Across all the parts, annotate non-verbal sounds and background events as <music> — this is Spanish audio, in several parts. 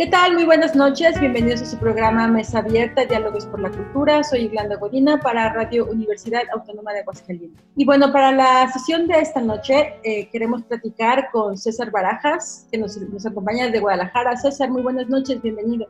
¿Qué tal? Muy buenas noches. Bienvenidos a su programa Mesa Abierta, Diálogos por la Cultura. Soy Irlanda Godina para Radio Universidad Autónoma de Aguascalientes. Y bueno, para la sesión de esta noche eh, queremos platicar con César Barajas, que nos, acompaña desde Guadalajara. César, muy buenas noches, bienvenido.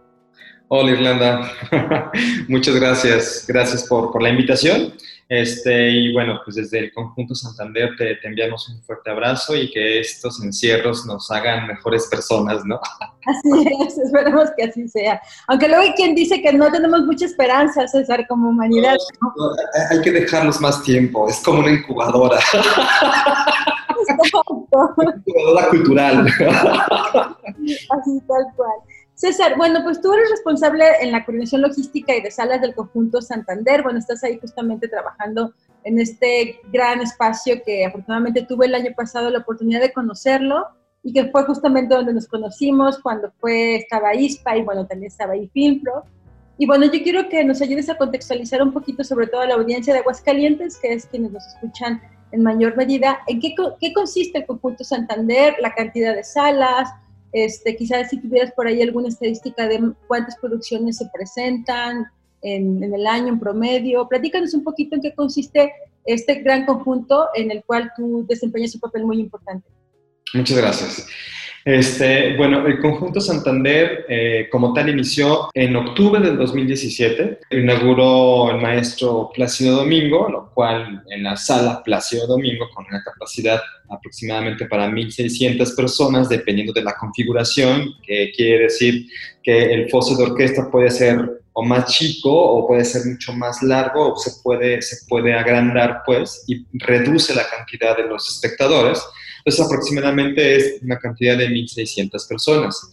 Hola Irlanda, <laughs> muchas gracias, gracias por, la invitación. Este, y bueno, pues desde el Conjunto Santander te, te, enviamos un fuerte abrazo y que estos encierros nos hagan mejores personas, ¿no? <laughs> Así es, esperemos que así sea. Aunque luego hay quien dice que no tenemos mucha esperanza, César, como humanidad. No, no, hay que dejarlos más tiempo, es como una incubadora. <laughs> una incubadora cultural. <laughs> Así tal cual. César, bueno, pues tú eres responsable en la coordinación logística y de salas del conjunto Santander. Bueno, estás ahí justamente trabajando en este gran espacio que afortunadamente tuve el año pasado la oportunidad de conocerlo y que fue justamente donde nos conocimos cuando fue, estaba ISPA y bueno, también estaba ahí FIMPRO. Y bueno, yo quiero que nos ayudes a contextualizar un poquito sobre todo a la audiencia de Aguascalientes, que es quienes nos escuchan en mayor medida, en qué, qué consiste el conjunto Santander, la cantidad de salas, este, quizás si tuvieras por ahí alguna estadística de cuántas producciones se presentan en, en, el año en promedio. Platícanos un poquito en qué consiste este gran conjunto en el cual tú desempeñas un papel muy importante. Muchas gracias. Este, bueno, el conjunto Santander eh, como tal inició en octubre del 2017. Inauguró el maestro Plácido Domingo, lo cual en la sala Plácido Domingo, con una capacidad aproximadamente para 1.600 personas, dependiendo de la configuración, que quiere decir que el foso de orquesta puede ser o más chico o puede ser mucho más largo o se puede, se puede agrandar pues y reduce la cantidad de los espectadores. Entonces aproximadamente es una cantidad de 1.600 personas.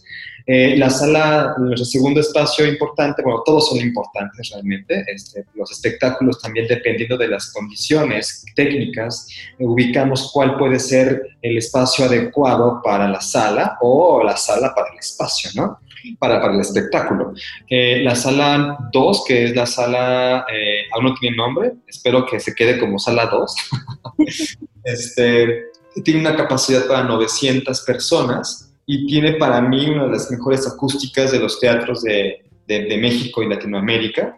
Eh, la sala, nuestro segundo espacio importante, bueno, todos son importantes realmente, este, los espectáculos también dependiendo de las condiciones técnicas, ubicamos cuál puede ser el espacio adecuado para la sala o la sala para el espacio, ¿no? Para, para el espectáculo. Eh, la sala 2, que es la sala, eh, aún no tiene nombre, espero que se quede como sala 2. <laughs> este, tiene una capacidad para 900 personas y tiene para mí una de las mejores acústicas de los teatros de, de, México y Latinoamérica.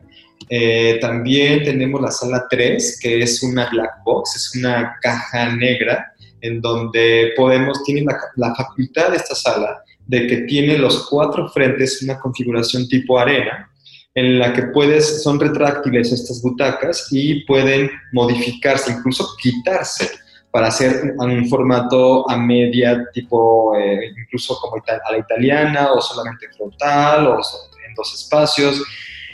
Eh, también tenemos la sala 3, que es una black box, es una caja negra en donde podemos, tiene la, la facultad de esta sala de que tiene los cuatro frentes una configuración tipo arena, en la que puedes, son retráctiles estas butacas y pueden modificarse, incluso quitarse para hacer un formato a media, tipo eh, incluso como a la italiana o solamente frontal o en dos espacios.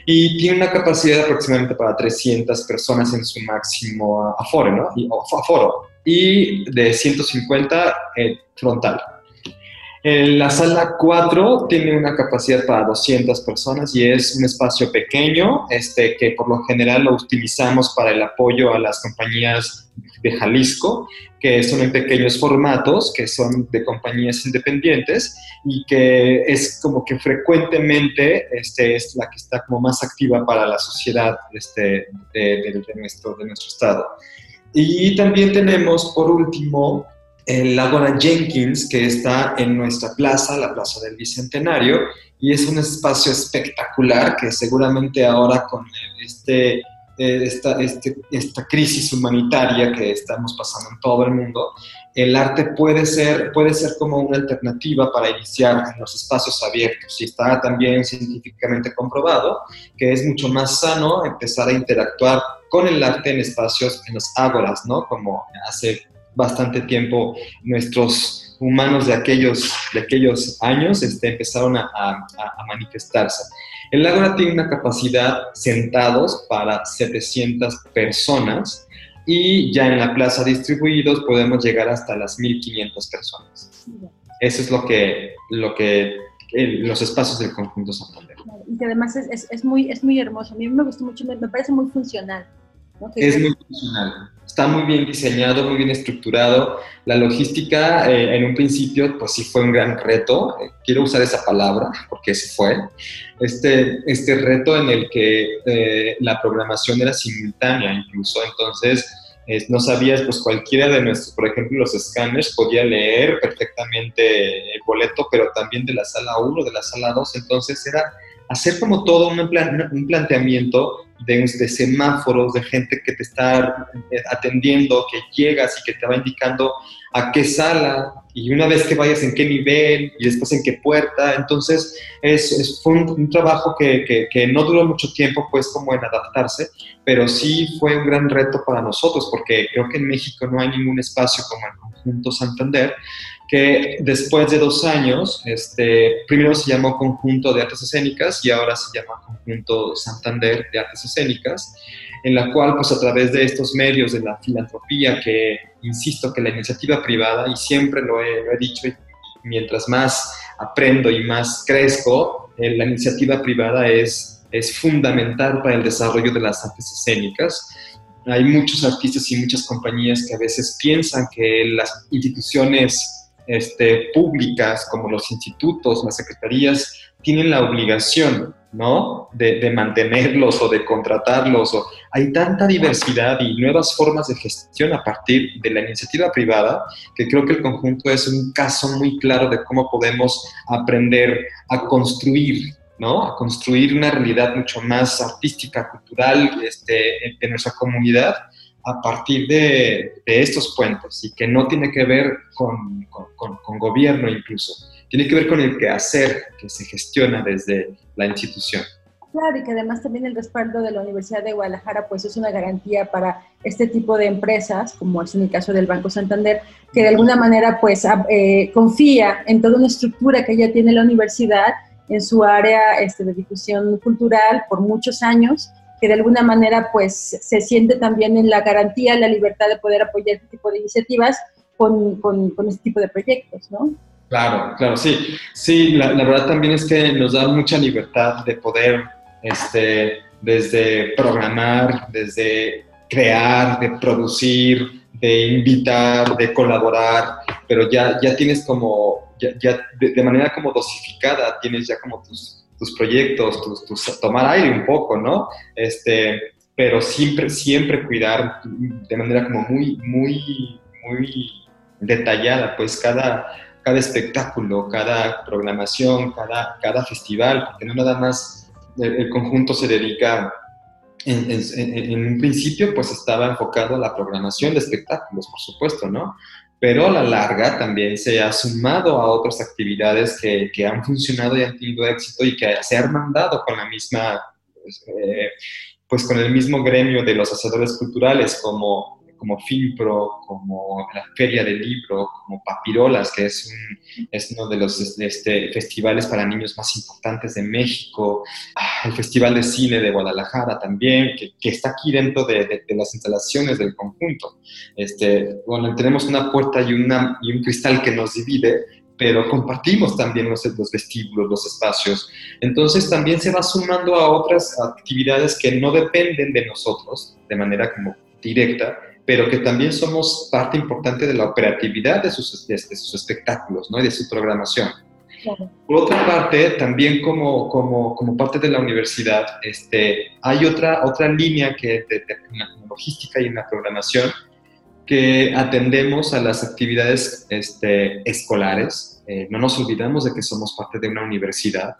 Y tiene una capacidad aproximadamente para 300 personas en su máximo aforo, ¿no? Y, aforo. Y de 150 eh, frontal. La sala 4 tiene una capacidad para 200 personas y es un espacio pequeño este, que por lo general lo utilizamos para el apoyo a las compañías de Jalisco, que son en pequeños formatos, que son de compañías independientes y que es como que frecuentemente este, es la que está como más activa para la sociedad este, de, nuestro, de nuestro estado. Y también tenemos, por último, el Ágora Jenkins, que está en nuestra plaza, la Plaza del Bicentenario, y es un espacio espectacular que seguramente ahora con este, esta, este, esta crisis humanitaria que estamos pasando en todo el mundo, el arte puede ser, puede ser como una alternativa para iniciar en los espacios abiertos. Y está también científicamente comprobado que es mucho más sano empezar a interactuar con el arte en espacios, en los ágoras, ¿no? Como hace bastante tiempo nuestros humanos de aquellos, de aquellos años este, empezaron a, a, a, manifestarse. El Ágora tiene una capacidad sentados para 700 personas y ya en la plaza distribuidos podemos llegar hasta las 1500 personas. Eso es lo que, lo que los espacios del conjunto Santander. y que además es, es, es, muy, es muy hermoso. A mí me gustó mucho, me, me parece muy funcional. ¿no? Es muy funcional. Está muy bien diseñado, muy bien estructurado. La logística, eh, en un principio, pues sí fue un gran reto. Eh, quiero usar esa palabra porque ese fue. Este, este reto en el que eh, la programación era simultánea incluso. Entonces, no sabías, pues cualquiera de nuestros, por ejemplo, los escáneres podía leer perfectamente el boleto, pero también de la sala 1, de la sala 2. Entonces, era hacer como todo un, plan- un planteamiento de, de semáforos, de gente que te está eh, atendiendo, que llegas y que te va indicando a qué sala y una vez que vayas en qué nivel y después en qué puerta. Entonces, es, es- fue un, un trabajo que, que- que no duró mucho tiempo, pues, como en adaptarse, pero sí fue un gran reto para nosotros, porque creo que en México no hay ningún espacio como el Conjunto Santander, que después de dos años, este, primero se llamó Conjunto de Artes Escénicas y ahora se llama Conjunto Santander de Artes Escénicas, en la cual, pues a través de estos medios de la filantropía, que insisto que la iniciativa privada, y siempre lo he, lo he dicho, y mientras más aprendo y más crezco, eh, la iniciativa privada es, es fundamental para el desarrollo de las artes escénicas. Hay muchos artistas y muchas compañías que a veces piensan que las instituciones este, públicas, como los institutos, las secretarías, tienen la obligación, ¿no? De, mantenerlos o de contratarlos. O, hay tanta diversidad y nuevas formas de gestión a partir de la iniciativa privada que creo que el conjunto es un caso muy claro de cómo podemos aprender a construir, ¿no? A construir una realidad mucho más artística, cultural este, de nuestra comunidad a partir de, de, estos puentes y que no tiene que ver con, con, con, con, gobierno incluso, tiene que ver con el quehacer que se gestiona desde la institución. Claro, y que además también el respaldo de la Universidad de Guadalajara pues es una garantía para este tipo de empresas, como es en el caso del Banco Santander, que de alguna manera pues eh, confía en toda una estructura que ya tiene la universidad en su área este, de difusión cultural por muchos años que de alguna manera pues se siente también en la garantía, la libertad de poder apoyar este tipo de iniciativas con, con, este tipo de proyectos, ¿no? Claro, claro, sí. Sí, la, la, verdad también es que nos da mucha libertad de poder, este, desde programar, desde crear, de producir, de invitar, de colaborar, pero ya, ya tienes como, ya, ya de, de manera como dosificada, tienes ya como tus, tus proyectos, tus, tomar aire un poco, ¿no? Este, pero siempre, siempre cuidar de manera como muy, muy, muy detallada, pues cada, cada espectáculo, cada programación, cada, cada festival, porque no nada más el, conjunto se dedica, en, en, un principio pues estaba enfocado a la programación de espectáculos, por supuesto, ¿no? Pero a la larga también se ha sumado a otras actividades que, que han funcionado y han tenido éxito y que se han mandado con la misma, pues, eh, pues con el mismo gremio de los hacedores culturales como, como FIMPRO, como la Feria del Libro, como Papirolas, que es, un, es uno de los este, festivales para niños más importantes de México, el Festival de Cine de Guadalajara también, que, que está aquí dentro de, de, de, las instalaciones del conjunto. Este, bueno, tenemos una puerta y, una, y un cristal que nos divide, pero compartimos también los, los vestíbulos, los espacios. Entonces también se va sumando a otras actividades que no dependen de nosotros de manera como directa, pero que también somos parte importante de la operatividad de sus, de, de sus espectáculos ¿no? y de su programación. Claro. Por otra parte, también como, como, como, parte de la universidad, este, hay otra, otra línea que de, de, logística y en la programación que atendemos a las actividades este, escolares. Eh, no nos olvidamos de que somos parte de una universidad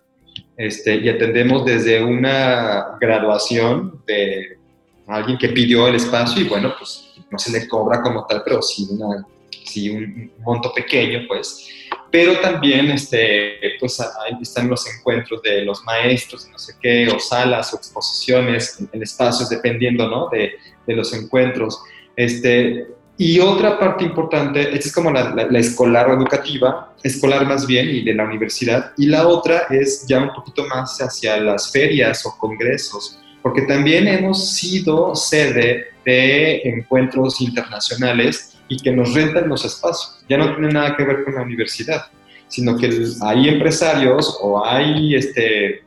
este, y atendemos desde una graduación de alguien que pidió el espacio y bueno, pues no se le cobra como tal, pero sí, una, sí un monto pequeño, pues. Pero también este, pues, ahí están los encuentros de los maestros, no sé qué, o salas o exposiciones en, en espacios, dependiendo ¿no? de, de, los encuentros. Este, y otra parte importante, esta es como la, la, la, escolar educativa, escolar más bien, y de la universidad, y la otra es ya un poquito más hacia las ferias o congresos, porque también hemos sido sede de encuentros internacionales y que nos rentan los espacios. Ya no tiene nada que ver con la universidad, sino que hay empresarios o hay este,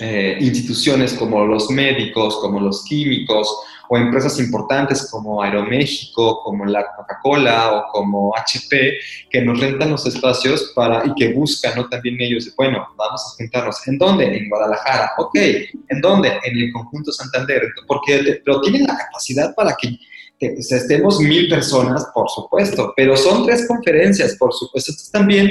eh, instituciones como los médicos, como los químicos, o empresas importantes como Aeroméxico, como la Coca-Cola o como HP, que nos rentan los espacios para, y que buscan ¿no? también ellos, bueno, vamos a juntarnos. ¿En dónde? En Guadalajara. Ok, ¿en dónde? En el conjunto Santander. Porque, pero tienen la capacidad para que estemos mil personas, por supuesto, pero son tres conferencias, por supuesto. Esto también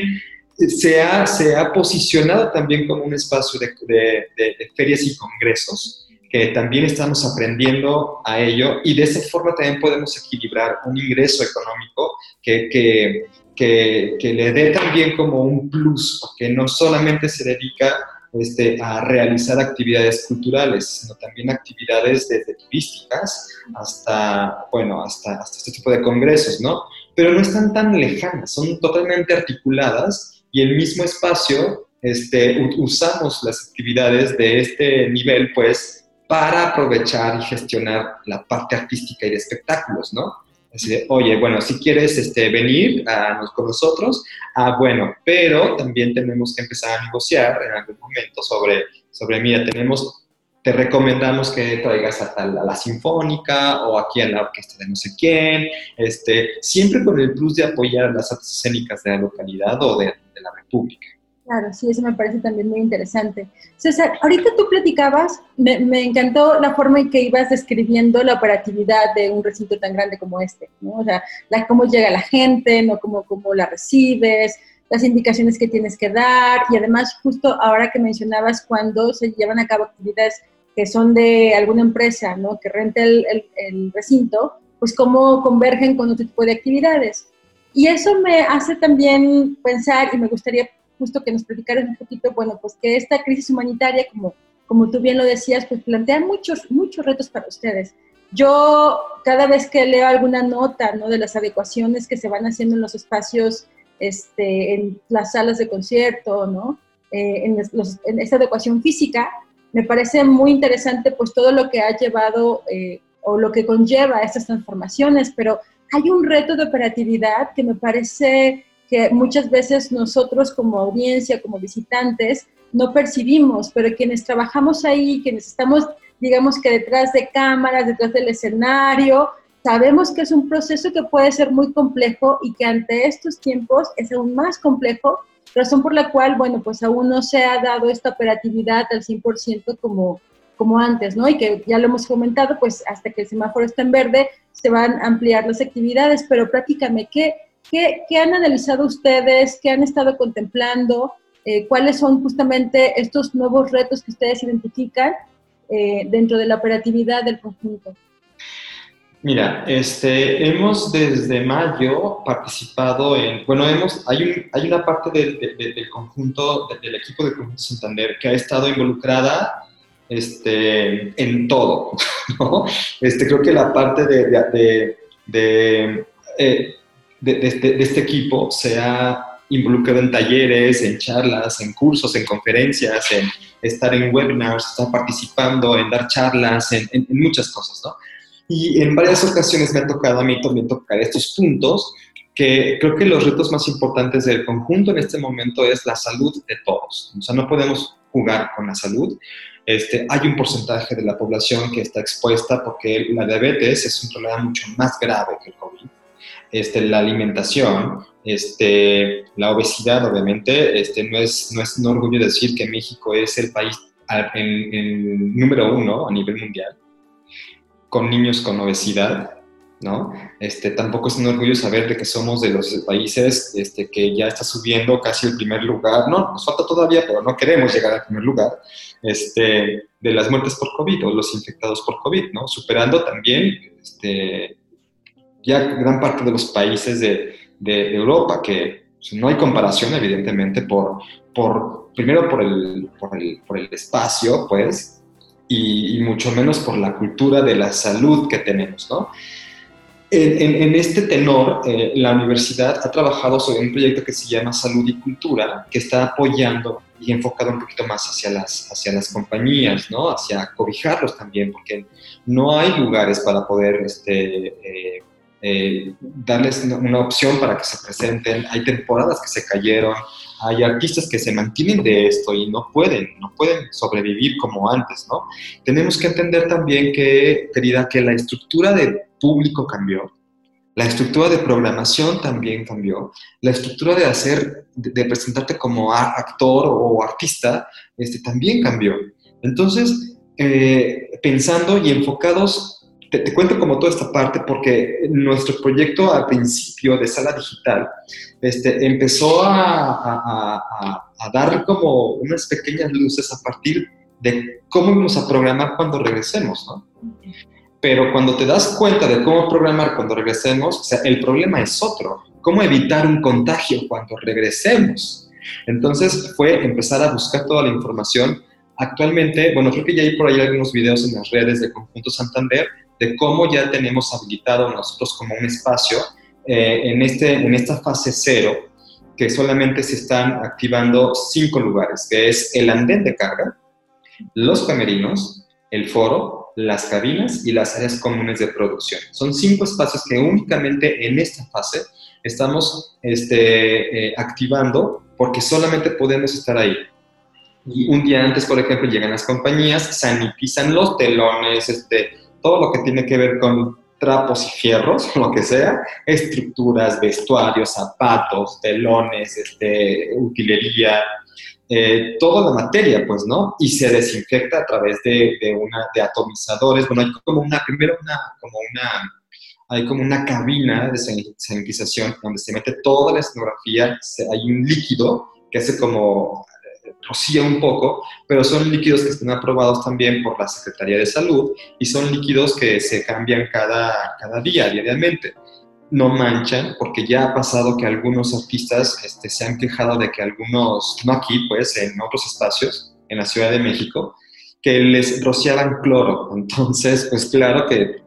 se ha, posicionado también como un espacio de ferias y congresos que también estamos aprendiendo a ello y de esa forma también podemos equilibrar un ingreso económico que, que, que, le dé también como un plus, porque no solamente se dedica este, a realizar actividades culturales, sino también actividades desde turísticas hasta, bueno, hasta, hasta este tipo de congresos, ¿no? Pero no están tan lejanas, son totalmente articuladas y el mismo espacio este, usamos las actividades de este nivel, pues, para aprovechar y gestionar la parte artística y de espectáculos, ¿no? Así de, oye, bueno, si quieres este, venir a, con nosotros, ah, bueno, pero también tenemos que empezar a negociar en algún momento sobre, sobre mira, tenemos, te recomendamos que traigas a, tal, a la sinfónica o aquí a la orquesta de no sé quién, este, siempre con el plus de apoyar las artes escénicas de la localidad o de, de la república. Claro, sí, eso me parece también muy interesante. César, ahorita tú platicabas, me, me, encantó la forma en que ibas describiendo la operatividad de un recinto tan grande como este, ¿no? O sea, la, cómo llega la gente, ¿no? Cómo, cómo la recibes, las indicaciones que tienes que dar y además justo ahora que mencionabas cuando se llevan a cabo actividades que son de alguna empresa, ¿no? Que rente el, el, el recinto, pues cómo convergen con otro tipo de actividades. Y eso me hace también pensar y me gustaría justo que nos platicaras un poquito, bueno, pues que esta crisis humanitaria, como, como tú bien lo decías, pues plantea muchos, muchos retos para ustedes. Yo cada vez que leo alguna nota, ¿no? De las adecuaciones que se van haciendo en los espacios, este, en las salas de concierto, ¿no? Eh, en, los, en, esta adecuación física, me parece muy interesante pues todo lo que ha llevado eh, o lo que conlleva estas transformaciones, pero hay un reto de operatividad que me parece que muchas veces nosotros como audiencia, como visitantes, no percibimos, pero quienes trabajamos ahí, quienes estamos, digamos que detrás de cámaras, detrás del escenario, sabemos que es un proceso que puede ser muy complejo y que ante estos tiempos es aún más complejo, razón por la cual, bueno, pues aún no se ha dado esta operatividad al 100% como, como antes, ¿no? Y que ya lo hemos comentado, pues hasta que el semáforo está en verde, se van a ampliar las actividades, pero prácticamente, ¿qué, ¿Qué, han analizado ustedes? ¿Qué han estado contemplando? Eh, ¿Cuáles son justamente estos nuevos retos que ustedes identifican eh, dentro de la operatividad del conjunto? Mira, este, hemos desde mayo participado en, bueno, hemos, hay, hay una parte del, del conjunto, del equipo de Conjunto Santander que ha estado involucrada este, en todo. <laughs> Este, creo que la parte de, de eh, este, de, este, equipo se ha involucrado en talleres, en charlas, en cursos, en conferencias, en estar en webinars, estar participando, en dar charlas, en, muchas cosas, ¿no? Y en varias ocasiones me ha tocado a mí también tocar estos puntos, que creo que los retos más importantes del conjunto en este momento es la salud de todos. O sea, no podemos jugar con la salud. Este, hay un porcentaje de la población que está expuesta porque la diabetes es un problema mucho más grave que el COVID este, la alimentación, este, la obesidad, obviamente, este, no, es, no es un orgullo decir que México es el país en, número uno a nivel mundial con niños con obesidad, ¿no? Este, tampoco es un orgullo saber de que somos de los países este, que ya está subiendo casi el primer lugar, no, nos falta todavía, pero no queremos llegar al primer lugar, este, de las muertes por COVID o los infectados por COVID, ¿no? Superando también este, ya gran parte de los países de, de Europa, que no hay comparación, evidentemente, por, por primero por el, por el, por el espacio, pues, y, mucho menos por la cultura de la salud que tenemos, ¿no? En, en, este tenor, eh, la universidad ha trabajado sobre un proyecto que se llama Salud y Cultura, que está apoyando y enfocado un poquito más hacia las, hacia las compañías, ¿no? Hacia cobijarlos también, porque no hay lugares para poder este, eh, eh, darles una opción para que se presenten. Hay temporadas que se cayeron, hay artistas que se mantienen de esto y no pueden, no pueden sobrevivir como antes, ¿no? Tenemos que entender también que, querida, que la estructura de público cambió, la estructura de programación también cambió. La estructura de hacer, de, presentarte como actor o artista, este, también cambió. Entonces, eh, pensando y enfocados, te, cuento como toda esta parte porque nuestro proyecto al principio de sala digital este, empezó a, a dar como unas pequeñas luces a partir de cómo vamos a programar cuando regresemos, ¿no? Pero cuando te das cuenta de cómo programar cuando regresemos, o sea, el problema es otro. ¿Cómo evitar un contagio cuando regresemos? Entonces fue empezar a buscar toda la información. Actualmente, bueno, creo que ya hay por ahí algunos videos en las redes de Conjunto Santander de cómo ya tenemos habilitado nosotros como un espacio eh, en, este, en esta fase cero, que solamente se están activando cinco lugares, que es el andén de carga, los camerinos, el foro, las cabinas y las áreas comunes de producción. Son cinco espacios que únicamente en esta fase estamos este, eh, activando porque solamente podemos estar ahí. Y un día antes, por ejemplo, llegan las compañías, sanitizan los telones, este, todo lo que tiene que ver con trapos y fierros, <laughs> lo que sea, estructuras, vestuarios, zapatos, telones, este, utilería, eh, toda la materia, pues, ¿no? Y se desinfecta a través de, una, de atomizadores. Bueno, hay como una, primero una, como una, hay como una cabina de sanitización donde se mete toda la escenografía, hay un líquido que hace como rocía un poco, pero son líquidos que están aprobados también por la Secretaría de Salud y son líquidos que se cambian cada, cada día, diariamente no manchan, porque ya ha pasado que algunos artistas este, se han quejado de que algunos, no aquí, pues, en otros espacios, en la Ciudad de México, que les rociaban cloro. <laughs> Entonces, pues claro que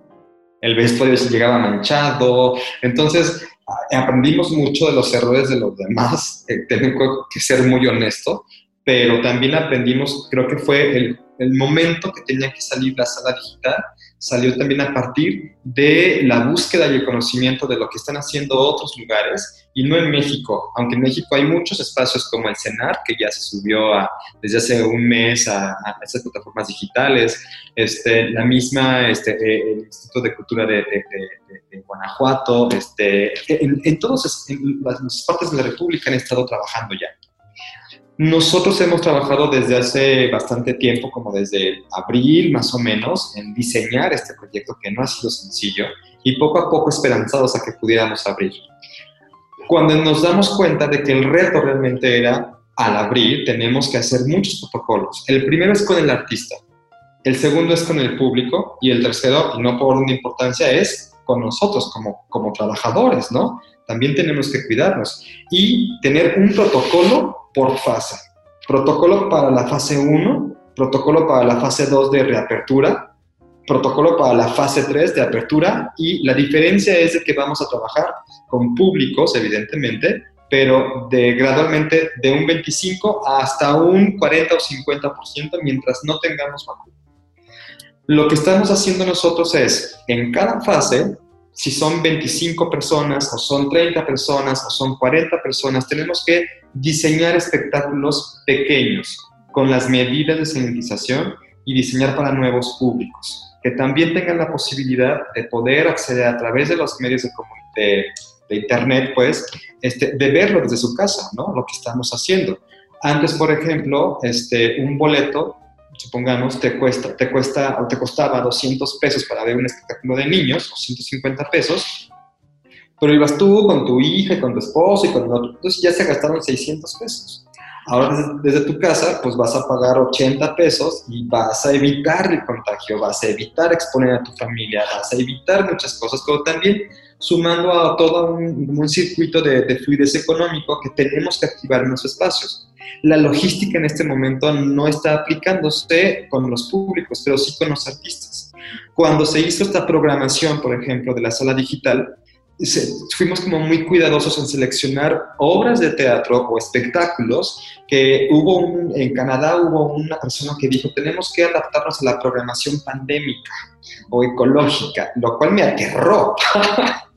el vestuario se llegaba manchado. Entonces, aprendimos mucho de los errores de los demás, <laughs> eh, tengo que ser muy honesto, pero también aprendimos, creo que fue el, el momento que tenía que salir la sala digital salió también a partir de la búsqueda y el conocimiento de lo que están haciendo otros lugares y no en México, aunque en México hay muchos espacios como el CENAR, que ya se subió a, desde hace un mes a, a esas plataformas digitales, este, la misma, este, eh, el Instituto de Cultura de, de, Guanajuato, este, en, en todas las partes de la República han estado trabajando ya. Nosotros hemos trabajado desde hace bastante tiempo, como desde abril más o menos, en diseñar este proyecto que no ha sido sencillo y poco a poco esperanzados a que pudiéramos abrir. Cuando nos damos cuenta de que el reto realmente era, al abrir, tenemos que hacer muchos protocolos. El primero es con el artista, el segundo es con el público y el tercero, y no por una importancia, es con nosotros como, como trabajadores, ¿no? También tenemos que cuidarnos y tener un protocolo por fase. Protocolo para la fase 1, protocolo para la fase 2 de reapertura, protocolo para la fase 3 de apertura y la diferencia es de que vamos a trabajar con públicos, evidentemente, pero de gradualmente de un 25 hasta un 40 o 50% mientras no tengamos vacuna. Lo que estamos haciendo nosotros es, en cada fase, si son 25 personas o son 30 personas o son 40 personas, tenemos que diseñar espectáculos pequeños con las medidas de sanitización y diseñar para nuevos públicos, que también tengan la posibilidad de poder acceder a través de los medios de, de, de Internet, pues, este, de verlo desde su casa, ¿no? Lo que estamos haciendo. Antes, por ejemplo, este, un boleto, supongamos, te cuesta, te cuesta o te costaba 200 pesos para ver un espectáculo de niños, o 150 pesos, pero ibas tú con tu hija, con tu esposo y con otro. Entonces ya se gastaron 600 pesos. Ahora desde, tu casa, pues vas a pagar 80 pesos y vas a evitar el contagio, vas a evitar exponer a tu familia, vas a evitar muchas cosas, pero también sumando a todo un, circuito de, de fluidez económico que tenemos que activar en los espacios. La logística en este momento no está aplicándose con los públicos, pero sí con los artistas. Cuando se hizo esta programación, por ejemplo, de la sala digital, fuimos como muy cuidadosos en seleccionar obras de teatro o espectáculos que hubo en Canadá hubo una persona que dijo tenemos que adaptarnos a la programación pandémica o ecológica, lo cual me aterró. <laughs>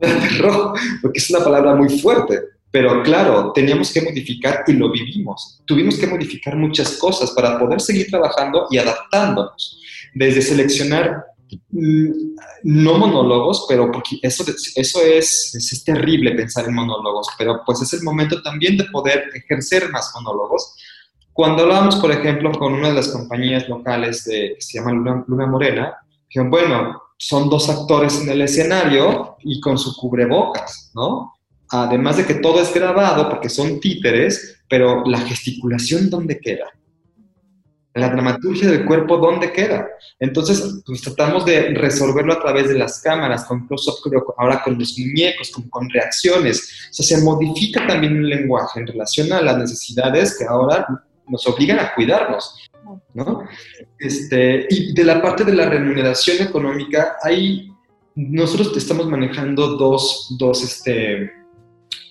me aterró porque es una palabra muy fuerte. Pero claro, teníamos que modificar y lo vivimos. Tuvimos que modificar muchas cosas para poder seguir trabajando y adaptándonos. Desde seleccionar no monólogos, pero porque eso, eso es, es, terrible pensar en monólogos, pero pues es el momento también de poder ejercer más monólogos. Cuando hablábamos, por ejemplo, con una de las compañías locales de, que se llama Luna, Luna Morena, dijeron, bueno, son dos actores en el escenario y con su cubrebocas, ¿no? además de que todo es grabado porque son títeres, pero la gesticulación, ¿dónde queda? La dramaturgia del cuerpo, ¿dónde queda? Entonces, pues tratamos de resolverlo a través de las cámaras, con close-up, ahora con los muñecos, con, con, reacciones. O sea, se modifica también un lenguaje en relación a las necesidades que ahora nos obligan a cuidarnos, ¿no? Este, y de la parte de la remuneración económica, hay, nosotros estamos manejando dos, dos, este,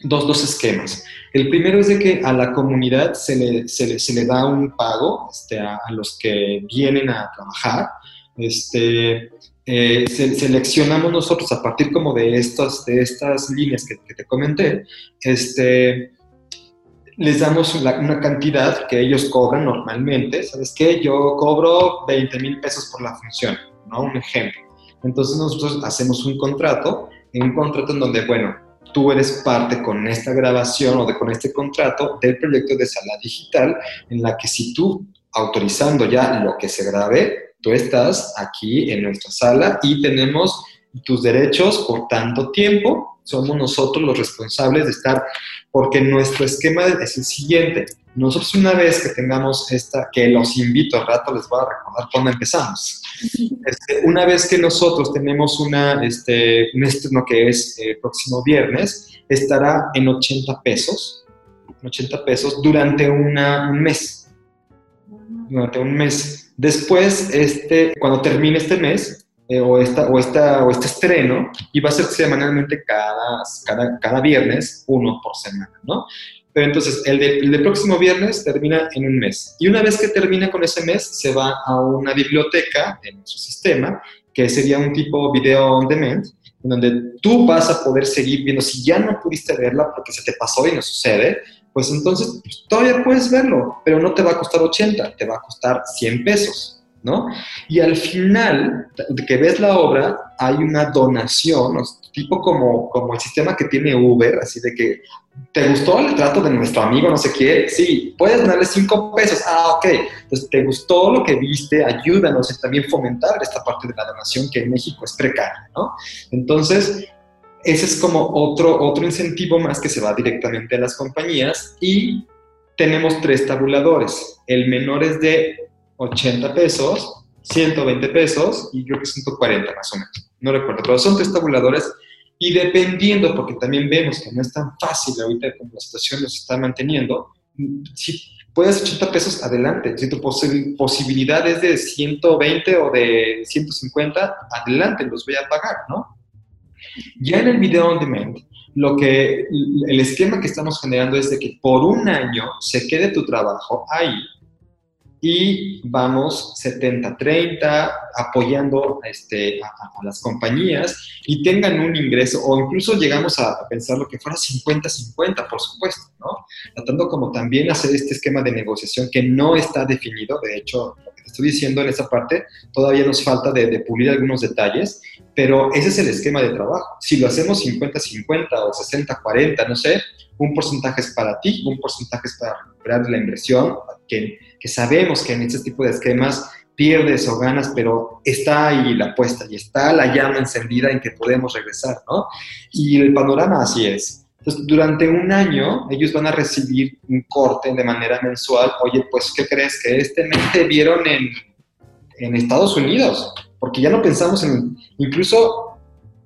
dos, dos esquemas. El primero es de que a la comunidad se le, se le, se le da un pago este, a, a, los que vienen a trabajar. Este, eh, se, seleccionamos nosotros a partir como de estas, de estas líneas que, que te comenté, este, les damos una, una, cantidad que ellos cobran normalmente. ¿Sabes qué? Yo cobro 20 mil pesos por la función, ¿no? Un ejemplo. Entonces nosotros hacemos un contrato, un contrato en donde, bueno, tú eres parte con esta grabación o de, con este contrato del proyecto de sala digital, en la que si tú autorizando ya lo que se grabe, tú estás aquí en nuestra sala y tenemos tus derechos por tanto tiempo, somos nosotros los responsables de estar, porque nuestro esquema es el siguiente, nosotros una vez que tengamos esta, que los invito al rato, les voy a recordar cuando empezamos. <laughs> Este, una vez que nosotros tenemos una, este, un estreno que es el eh, próximo viernes, estará en 80 pesos, 80 pesos durante una, un mes. Durante un mes. Después, este, cuando termine este mes, eh, o, esta, o, esta, o este estreno, y va a ser semanalmente cada, cada, cada viernes, uno por semana, ¿no? Pero entonces, el de, próximo viernes termina en un mes. Y una vez que termina con ese mes, se va a una biblioteca en nuestro sistema, que sería un tipo video on demand, en donde tú vas a poder seguir viendo. Si ya no pudiste verla porque se te pasó y no sucede, pues entonces pues, todavía puedes verlo, pero no te va a costar 80, te va a costar 100 pesos. ¿No? Y al final de que ves la obra, hay una donación, tipo como, como el sistema que tiene Uber, así de que, ¿te gustó el trato de nuestro amigo no sé qué? Sí, puedes darle cinco pesos, ah, ok, entonces ¿te gustó lo que viste? Ayúdanos a también fomentar esta parte de la donación que en México es precaria, ¿no? Entonces, ese es como otro, otro incentivo más que se va directamente a las compañías y tenemos tres tabuladores. El menor es de 80 pesos, 120 pesos y creo que 140 más o menos. No recuerdo, pero son tres tabuladores y dependiendo, porque también vemos que no es tan fácil ahorita como la situación nos está manteniendo, si puedes 80 pesos, adelante. Si tu posibilidad es de 120 o de 150, adelante, los voy a pagar, ¿no? Ya en el video on demand, lo que el esquema que estamos generando es de que por un año se quede tu trabajo ahí y vamos 70-30 apoyando este, a, a, las compañías y tengan un ingreso o incluso llegamos a, a pensar lo que fuera 50-50, por supuesto, ¿no? Tratando como también hacer este esquema de negociación que no está definido, de hecho, lo que te estoy diciendo en esa parte, todavía nos falta de, de pulir algunos detalles, pero ese es el esquema de trabajo. Si lo hacemos 50-50 o 60-40, no sé, un porcentaje es para ti, un porcentaje es para recuperar la inversión, que que sabemos que en este tipo de esquemas pierdes o ganas, pero está ahí la apuesta y está la llama encendida en que podemos regresar, ¿no? Y el panorama así es. Entonces, durante un año ellos van a recibir un corte de manera mensual. Oye, pues, ¿qué crees? Que este mes te vieron en, en Estados Unidos, porque ya no pensamos en, incluso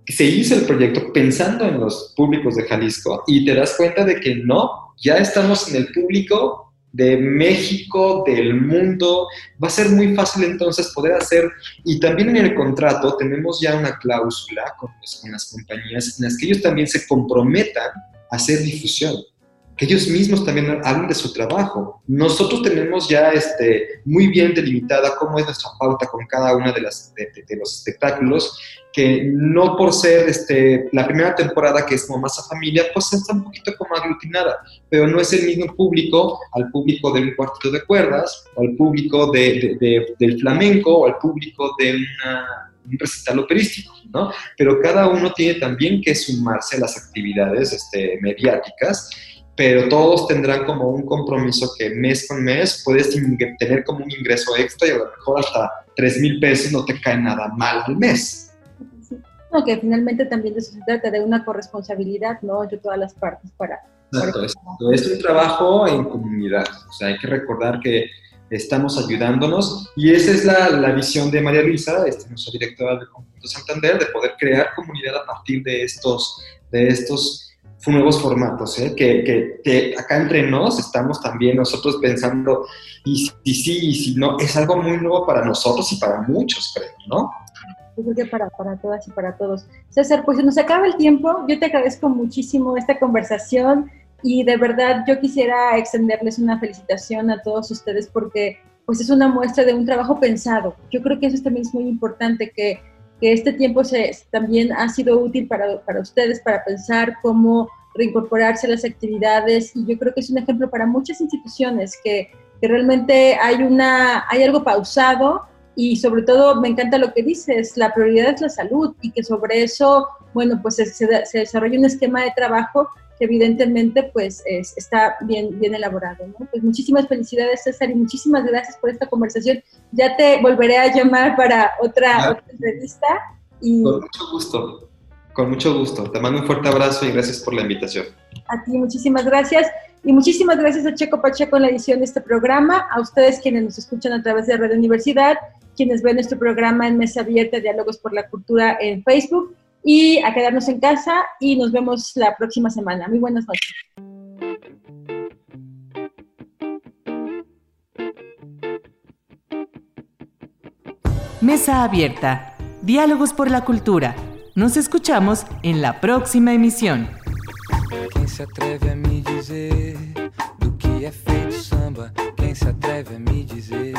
se hizo el proyecto pensando en los públicos de Jalisco y te das cuenta de que no, ya estamos en el público de México, del mundo. Va a ser muy fácil entonces poder hacer, y también en el contrato tenemos ya una cláusula con, las compañías en las que ellos también se comprometan a hacer difusión. Que ellos mismos también hablen de su trabajo. Nosotros tenemos ya este, muy bien delimitada cómo es nuestra pauta con cada una de, las, de, los espectáculos, que no por ser este, la primera temporada que es como más a familia, pues está un poquito como aglutinada, pero no es el mismo público al público de un cuartito de cuerdas, o al público de, del flamenco, o al público de una, un recital operístico, ¿no? Pero cada uno tiene también que sumarse a las actividades este, mediáticas pero todos tendrán como un compromiso que mes con mes puedes tener como un ingreso extra y a lo mejor hasta 3 mil pesos no te cae nada mal al mes. No, que finalmente también de eso se trata, de una corresponsabilidad, ¿no? De todas las partes para... Exacto, es, un trabajo en comunidad, o sea, hay que recordar que estamos ayudándonos y esa es la, la visión de María Luisa, este, nuestra directora del Conjunto Santander, de poder crear comunidad a partir de estos, de estos nuevos formatos, ¿eh? que, que, acá entre nos estamos también nosotros pensando, y si sí, y si no, es algo muy nuevo para nosotros y para muchos, creo, ¿no? Que para, para todas y para todos. César, pues nos acaba el tiempo, yo te agradezco muchísimo esta conversación y de verdad yo quisiera extenderles una felicitación a todos ustedes porque pues es una muestra de un trabajo pensado. Yo creo que eso también es muy importante, que que este tiempo se, también ha sido útil para, para ustedes, para pensar cómo reincorporarse a las actividades. Y yo creo que es un ejemplo para muchas instituciones que, que, realmente hay, una, hay algo pausado y sobre todo me encanta lo que dices, la prioridad es la salud y que sobre eso, bueno, pues se, se desarrolla un esquema de trabajo que evidentemente pues está bien, bien elaborado. ¿no? Pues muchísimas felicidades César y muchísimas gracias por esta conversación. Ya te volveré a llamar para otra, otra entrevista. Y... Con mucho gusto, con mucho gusto. Te mando un fuerte abrazo y gracias por la invitación. A ti, muchísimas gracias. Y muchísimas gracias a Checo Pacheco en la edición de este programa, a ustedes quienes nos escuchan a través de Radio Universidad, quienes ven nuestro programa en Mesa Abierta, Diálogos por la Cultura en Facebook y a quedarnos en casa y nos vemos la próxima semana. Muy buenas noches. Mesa abierta. Diálogos por la cultura. Nos escuchamos en la próxima emisión. Quem se atreve a me dizer do que é feito samba? Quem se atreve a me dizer